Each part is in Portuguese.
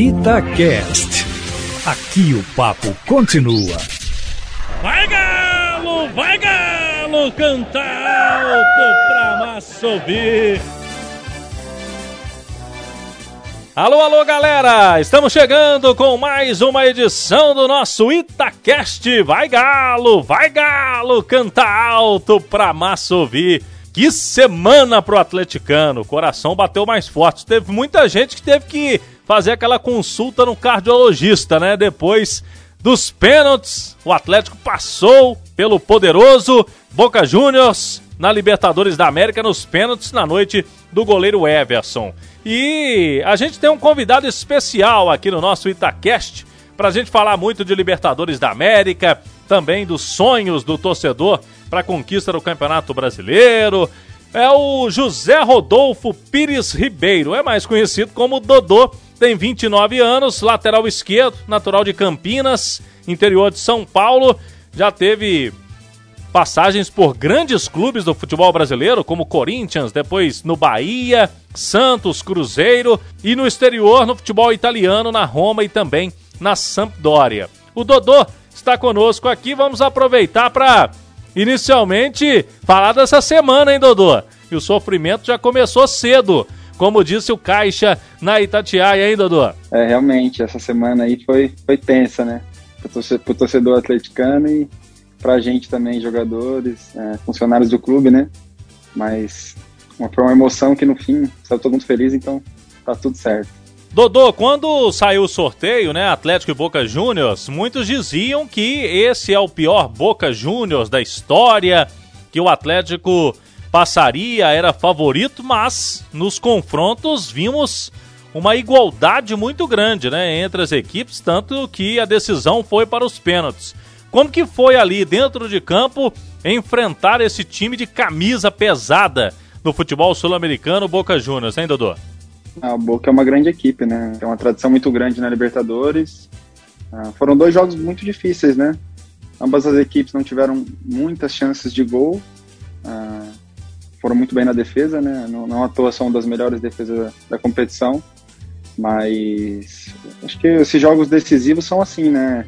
Itacast. Aqui o papo continua. Vai galo, vai galo, canta alto pra massa ouvir. Alô, alô, galera! Estamos chegando com mais uma edição do nosso Itacast. Vai galo, vai galo, canta alto pra massa ouvir. Que semana pro atleticano, o coração bateu mais forte. Teve muita gente que teve que fazer aquela consulta no cardiologista, né? Depois dos pênaltis, o Atlético passou pelo poderoso Boca Juniors na Libertadores da América nos pênaltis na noite do goleiro Everson. E a gente tem um convidado especial aqui no nosso Itacast para a gente falar muito de Libertadores da América, também dos sonhos do torcedor para a conquista do Campeonato Brasileiro. É o José Rodolfo Pires Ribeiro, é mais conhecido como Dodô tem 29 anos, lateral esquerdo, natural de Campinas, interior de São Paulo. Já teve passagens por grandes clubes do futebol brasileiro, como Corinthians, depois no Bahia, Santos, Cruzeiro e no exterior no futebol italiano, na Roma e também na Sampdoria. O Dodô está conosco aqui, vamos aproveitar para inicialmente falar dessa semana, hein, Dodô? E o sofrimento já começou cedo como disse o Caixa na Itatiaia, hein, Dodô? É, realmente, essa semana aí foi, foi tensa, né? Pro torcedor atleticano e pra gente também, jogadores, é, funcionários do clube, né? Mas uma, foi uma emoção que no fim saiu todo mundo feliz, então tá tudo certo. Dodô, quando saiu o sorteio, né, Atlético e Boca Juniors, muitos diziam que esse é o pior Boca Juniors da história, que o Atlético passaria, era favorito, mas nos confrontos vimos uma igualdade muito grande, né, entre as equipes, tanto que a decisão foi para os pênaltis. Como que foi ali dentro de campo enfrentar esse time de camisa pesada no futebol sul-americano, Boca Juniors, hein, Dodô? O Boca é uma grande equipe, né? Tem uma tradição muito grande na Libertadores. Ah, foram dois jogos muito difíceis, né? Ambas as equipes não tiveram muitas chances de gol. Foram muito bem na defesa, né? Não, não à toa são das melhores defesas da, competição, mas acho que esses jogos decisivos são assim, né?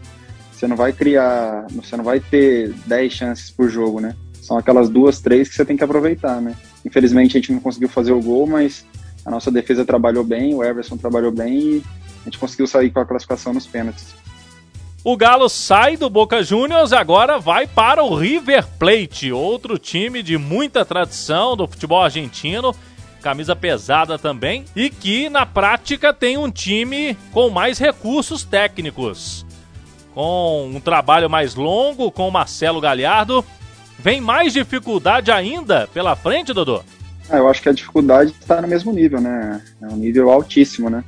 Você não vai criar, você não vai ter 10 chances por jogo, né? São aquelas duas, três que você tem que aproveitar, né? Infelizmente a gente não conseguiu fazer o gol, mas a nossa defesa trabalhou bem, o Everson trabalhou bem e a gente conseguiu sair com a classificação nos pênaltis. O Galo sai do Boca Juniors e agora vai para o River Plate, outro time de muita tradição do futebol argentino, camisa pesada também, e que na prática tem um time com mais recursos técnicos. Com um trabalho mais longo com Marcelo Galhardo, vem mais dificuldade ainda pela frente, Dodô? Ah, eu acho que a dificuldade está no mesmo nível, né? É um nível altíssimo, né?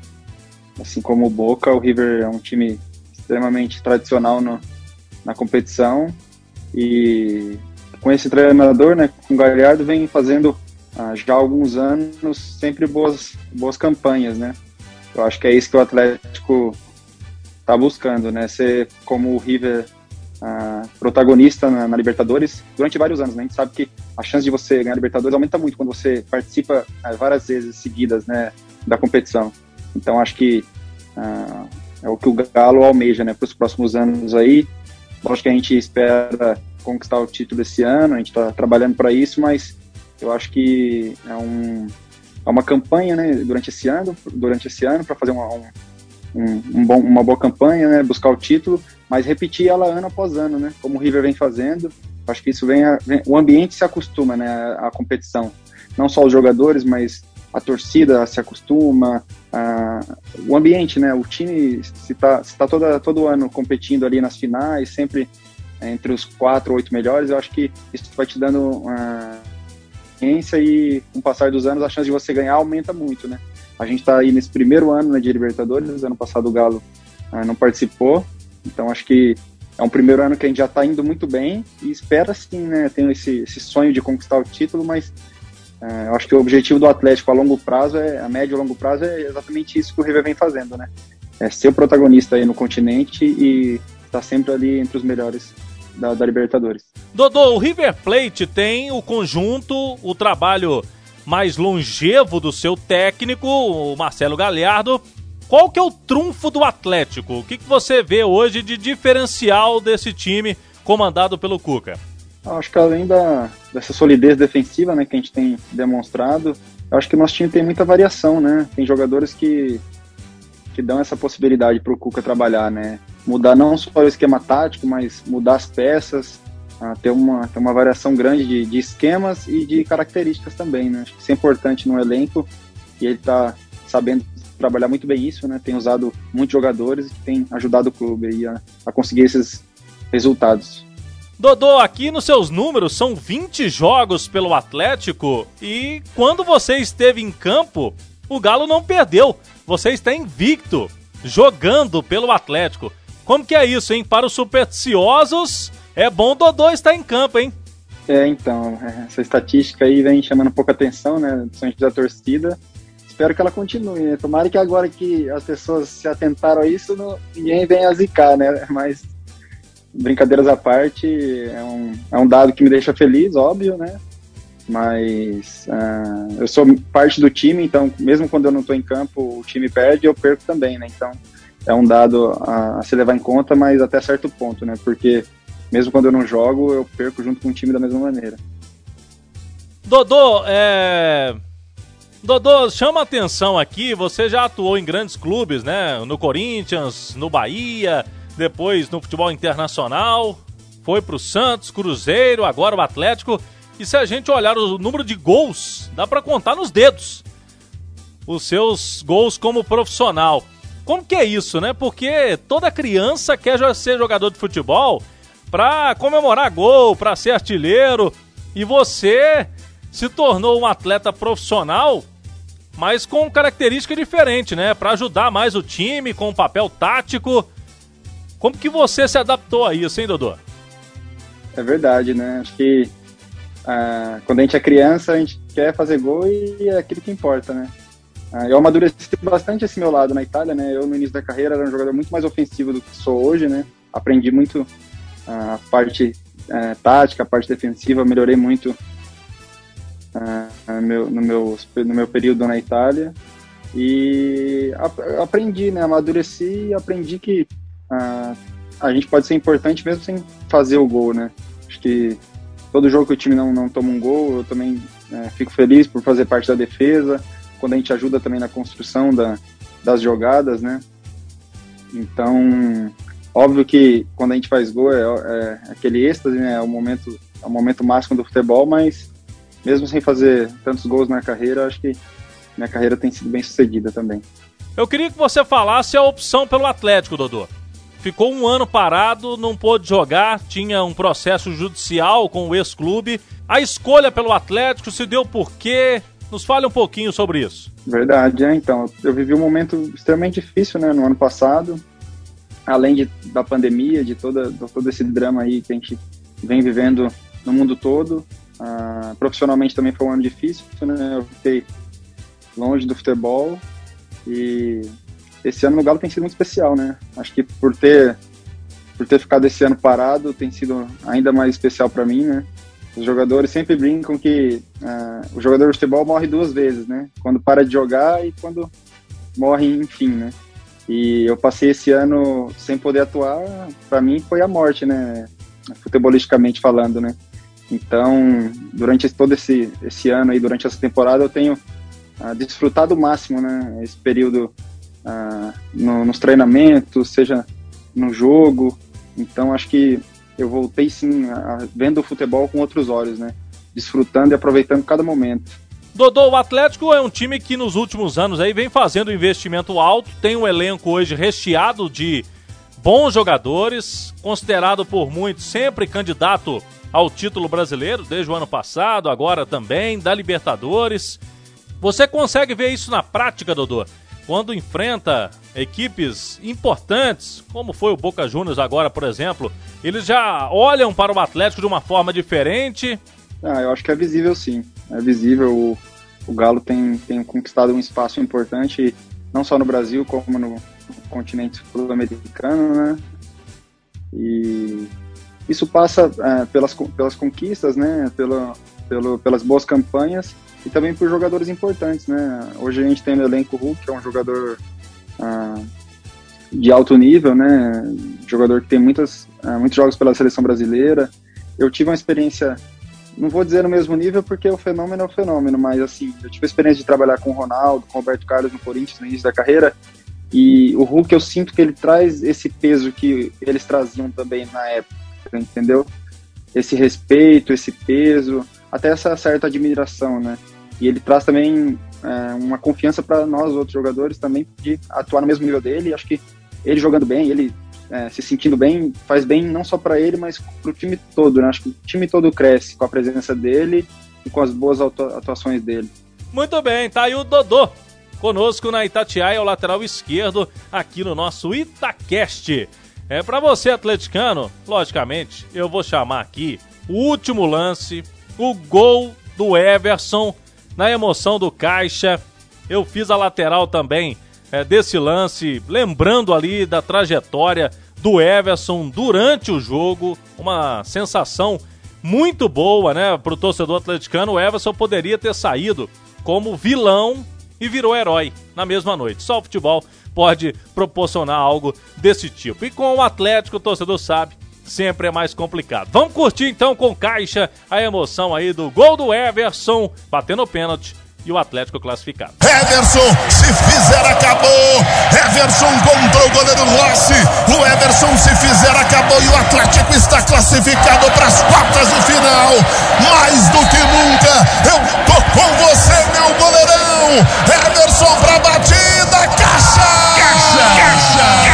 Assim como o Boca, o River é um time extremamente tradicional no, na competição e com esse treinador, né, com o Galhardo, vem fazendo ah, já há alguns anos sempre boas, boas campanhas, né? Eu acho que é isso que o Atlético está buscando, né? Ser como o River ah, protagonista na, na, Libertadores durante vários anos, né? A gente sabe que a chance de você ganhar Libertadores aumenta muito quando você participa ah, várias vezes seguidas, né, da competição. Então acho que ah, é o que o Galo almeja, né, para os próximos anos aí. Lógico que a gente espera conquistar o título esse ano, a gente está trabalhando para isso, mas eu acho que é, um, é uma campanha, né, durante esse ano, durante esse ano para fazer uma, um, um bom, uma boa campanha, né, buscar o título, mas repetir ela ano após ano, né, como o River vem fazendo. Acho que isso vem, a, vem o ambiente se acostuma, né, à competição. Não só os jogadores, mas a torcida se acostuma, a, o ambiente, né? O time se está se tá todo ano competindo ali nas finais, sempre entre os quatro ou oito melhores, eu acho que isso vai te dando uma experiência e com o passar dos anos a chance de você ganhar aumenta muito, né? A gente está aí nesse primeiro ano né, de Libertadores, ano passado o Galo ah, não participou, então acho que é um primeiro ano que a gente já está indo muito bem e espera sim, né? Tem esse, esse sonho de conquistar o título, mas é, eu acho que o objetivo do Atlético a longo prazo, é, a médio e longo prazo, é exatamente isso que o River vem fazendo, né? É ser o protagonista aí no continente e estar tá sempre ali entre os melhores da, da Libertadores. Dodô, o River Plate tem o conjunto, o trabalho mais longevo do seu técnico, o Marcelo Galhardo. qual que é o trunfo do Atlético? O que, que você vê hoje de diferencial desse time comandado pelo Cuca? Acho que além da, dessa solidez defensiva né, que a gente tem demonstrado, acho que o nosso time tem muita variação, né? Tem jogadores que, que dão essa possibilidade para o Cuca trabalhar, né? Mudar não só o esquema tático, mas mudar as peças, uh, ter, uma, ter uma variação grande de, de esquemas e de características também, né? Acho que isso é importante no elenco e ele está sabendo trabalhar muito bem isso, né? Tem usado muitos jogadores e tem ajudado o clube a, a conseguir esses resultados. Dodô, aqui nos seus números são 20 jogos pelo Atlético e quando você esteve em campo, o Galo não perdeu. Você está invicto, jogando pelo Atlético. Como que é isso, hein? Para os supersticiosos, é bom Dodô estar em campo, hein? É, então, essa estatística aí vem chamando um pouco a atenção, né, principalmente da torcida. Espero que ela continue, né? Tomara que agora que as pessoas se atentaram a isso, não, ninguém venha zicar, né? Mas brincadeiras à parte, é um, é um dado que me deixa feliz, óbvio, né? Mas uh, eu sou parte do time, então mesmo quando eu não estou em campo, o time perde, eu perco também, né? Então é um dado a, a, se levar em conta, mas até certo ponto, né? Porque mesmo quando eu não jogo, eu perco junto com o time da mesma maneira. Dodô, é... Dodô, chama atenção aqui, você já atuou em grandes clubes, né? No Corinthians, no Bahia, depois no futebol internacional, foi para o Santos, Cruzeiro, agora o Atlético. E se a gente olhar o número de gols, dá para contar nos dedos os seus gols como profissional. Como que é isso, né? Porque toda criança quer ser jogador de futebol para comemorar gol, para ser artilheiro. E você se tornou um atleta profissional, mas com característica diferente, né? Para ajudar mais o time, com um papel tático. Como que você se adaptou a isso, hein, Dodô? É verdade, né? Acho que ah, quando a gente é criança, a gente quer fazer gol e é aquilo que importa, né? Ah, eu amadureci bastante esse meu lado na Itália, né? Eu, no início da carreira, era um jogador muito mais ofensivo do que sou hoje, né? Aprendi muito ah, a parte eh, tática, a parte defensiva, melhorei muito meu, no, meu, no meu período na Itália. E aprendi, né? Amadureci e aprendi que a, a gente pode ser importante mesmo sem fazer o gol, né? Acho que todo jogo que o time não, não toma um gol, eu também é, fico feliz por fazer parte da defesa, quando a gente ajuda também na construção da, das jogadas, né? Então, óbvio que quando a gente faz gol é, é aquele êxtase, né? É o momento, é o momento máximo do futebol, mas mesmo sem fazer tantos gols na carreira, acho que minha carreira tem sido bem sucedida também. Eu queria que você falasse a opção pelo Atlético, Dodô ficou um ano parado, não pôde jogar, tinha um processo judicial com o ex-clube. A escolha pelo Atlético se deu por quê? Nos fale um pouquinho sobre isso. Verdade, é, então. Eu vivi um momento extremamente difícil né, no ano passado, além de, da pandemia, de, toda, de todo esse drama aí que a gente vem vivendo no mundo todo. Uh, profissionalmente também foi um ano difícil, né? Eu fiquei longe do futebol e esse ano no Galo tem sido muito especial, né? Acho que por ter por ter ficado esse ano parado tem sido ainda mais especial para mim, né? Os jogadores sempre brincam que uh, o jogador de futebol morre duas vezes, né? Quando para de jogar e quando morre, enfim, né? E eu passei esse ano sem poder atuar, para mim foi a morte, né? Futebolisticamente falando, né? Então, durante todo esse, esse ano aí, durante essa temporada, eu tenho uh, desfrutado o máximo, né? Esse período ah, no, nos treinamentos, seja no jogo. Então acho que eu voltei sim a, vendo o futebol com outros olhos, né? Desfrutando e aproveitando cada momento. Dodô, o Atlético é um time que nos últimos anos aí vem fazendo investimento alto, tem um elenco hoje recheado de bons jogadores, considerado por muitos sempre candidato ao título brasileiro, desde o ano passado, agora também, da Libertadores. Você consegue ver isso na prática, Dodô? Quando enfrenta equipes importantes, como foi o Boca Juniors agora, por exemplo, eles já olham para o Atlético de uma forma diferente? Ah, eu acho que é visível sim. É visível. O, o Galo tem, tem conquistado um espaço importante, não só no Brasil, como no, continente sul-americano, né? E isso passa é, pelas, pelas conquistas, né? Pelo, pelas boas campanhas e também por jogadores importantes, né? Hoje a gente tem no elenco Hulk, que é um jogador uh, de alto nível, né? Jogador que tem muitas, uh, muitos jogos pela seleção brasileira. Eu tive uma experiência, não vou dizer no mesmo nível porque o fenômeno é o fenômeno, mas assim, eu tive a experiência de trabalhar com o Ronaldo, com o Roberto Carlos no Corinthians no início da carreira. E o Hulk, eu sinto que ele traz esse peso que eles traziam também na época, entendeu? Esse respeito, esse peso, até essa certa admiração, né? E ele traz também é, uma confiança para nós, outros jogadores, também de atuar no mesmo nível dele. E acho que ele jogando bem, ele é, se sentindo bem, faz bem não só para ele, mas para o time todo. Né? Acho que o time todo cresce com a presença dele e com as boas atuações dele. Muito bem, tá aí o Dodô conosco na Itatiaia, o lateral esquerdo, aqui no nosso Itacast. É para você, atleticano, logicamente, eu vou chamar aqui o último lance, o gol do Everson na emoção do caixa. Eu fiz a lateral também é, desse lance, lembrando ali da trajetória do Everson durante o jogo, uma sensação muito boa, né, para o torcedor atleticano. O Everson poderia ter saído como vilão e virou herói na mesma noite. Só o futebol pode proporcionar algo desse tipo. E com o Atlético, o torcedor sabe, sempre é mais complicado. Vamos curtir então com caixa a emoção aí do gol do Everson, batendo o pênalti e o Atlético classificado. Everson, se fizer, acabou. Everson contra o goleiro Rossi. O Everson, se fizer, acabou. E o Atlético está classificado para as quartas de final. Mais do que nunca, eu tô com você, meu goleirão. Everson para batida, caixa! Caixa! Caixa! Caixa!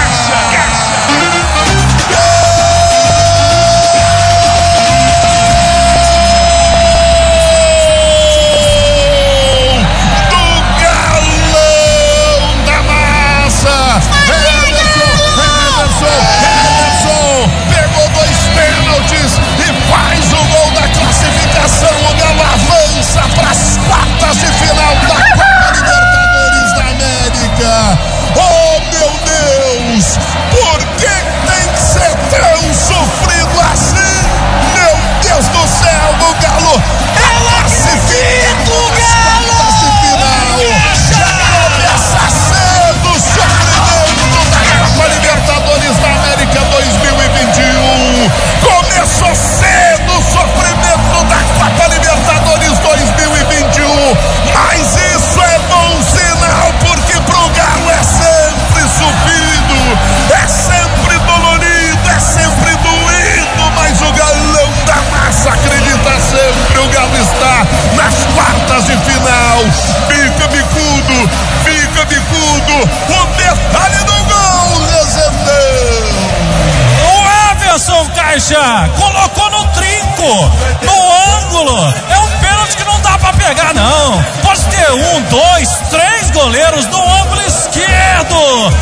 É um pênalti que não dá para pegar, não. Pode ter um, dois, três goleiros no ângulo esquerdo.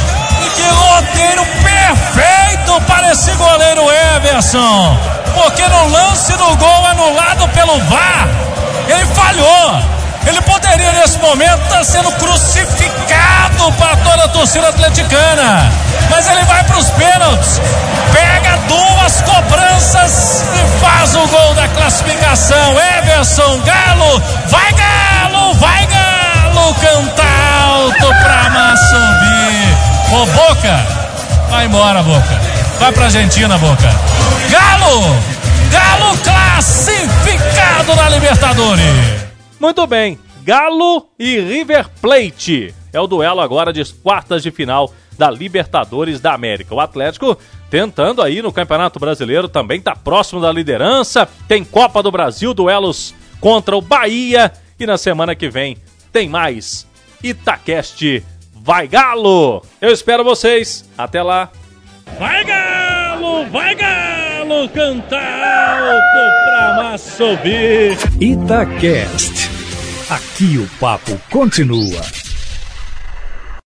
E que roteiro perfeito para esse goleiro Everson. Porque no lance do gol anulado pelo VAR, ele falhou. Ele poderia nesse momento estar tá sendo crucificado para toda a torcida atleticana. Mas ele vai para os pênaltis, pega duas cobranças classificação. Everson Galo, vai Galo, vai Galo, canta alto para Massumbi. Ô Boca, vai embora Boca, vai para Argentina Boca. Galo, Galo classificado na Libertadores. Muito bem, Galo e River Plate. É o duelo agora de quartas de final da Libertadores da América. O Atlético tentando aí no Campeonato Brasileiro também está próximo da liderança. Tem Copa do Brasil, duelos contra o Bahia e na semana que vem tem mais Itaqueste. Vai Galo! Eu espero vocês. Até lá. Vai Galo! Vai Galo! Cantar alto pra massa ouvir. Itacast. Aqui o papo continua.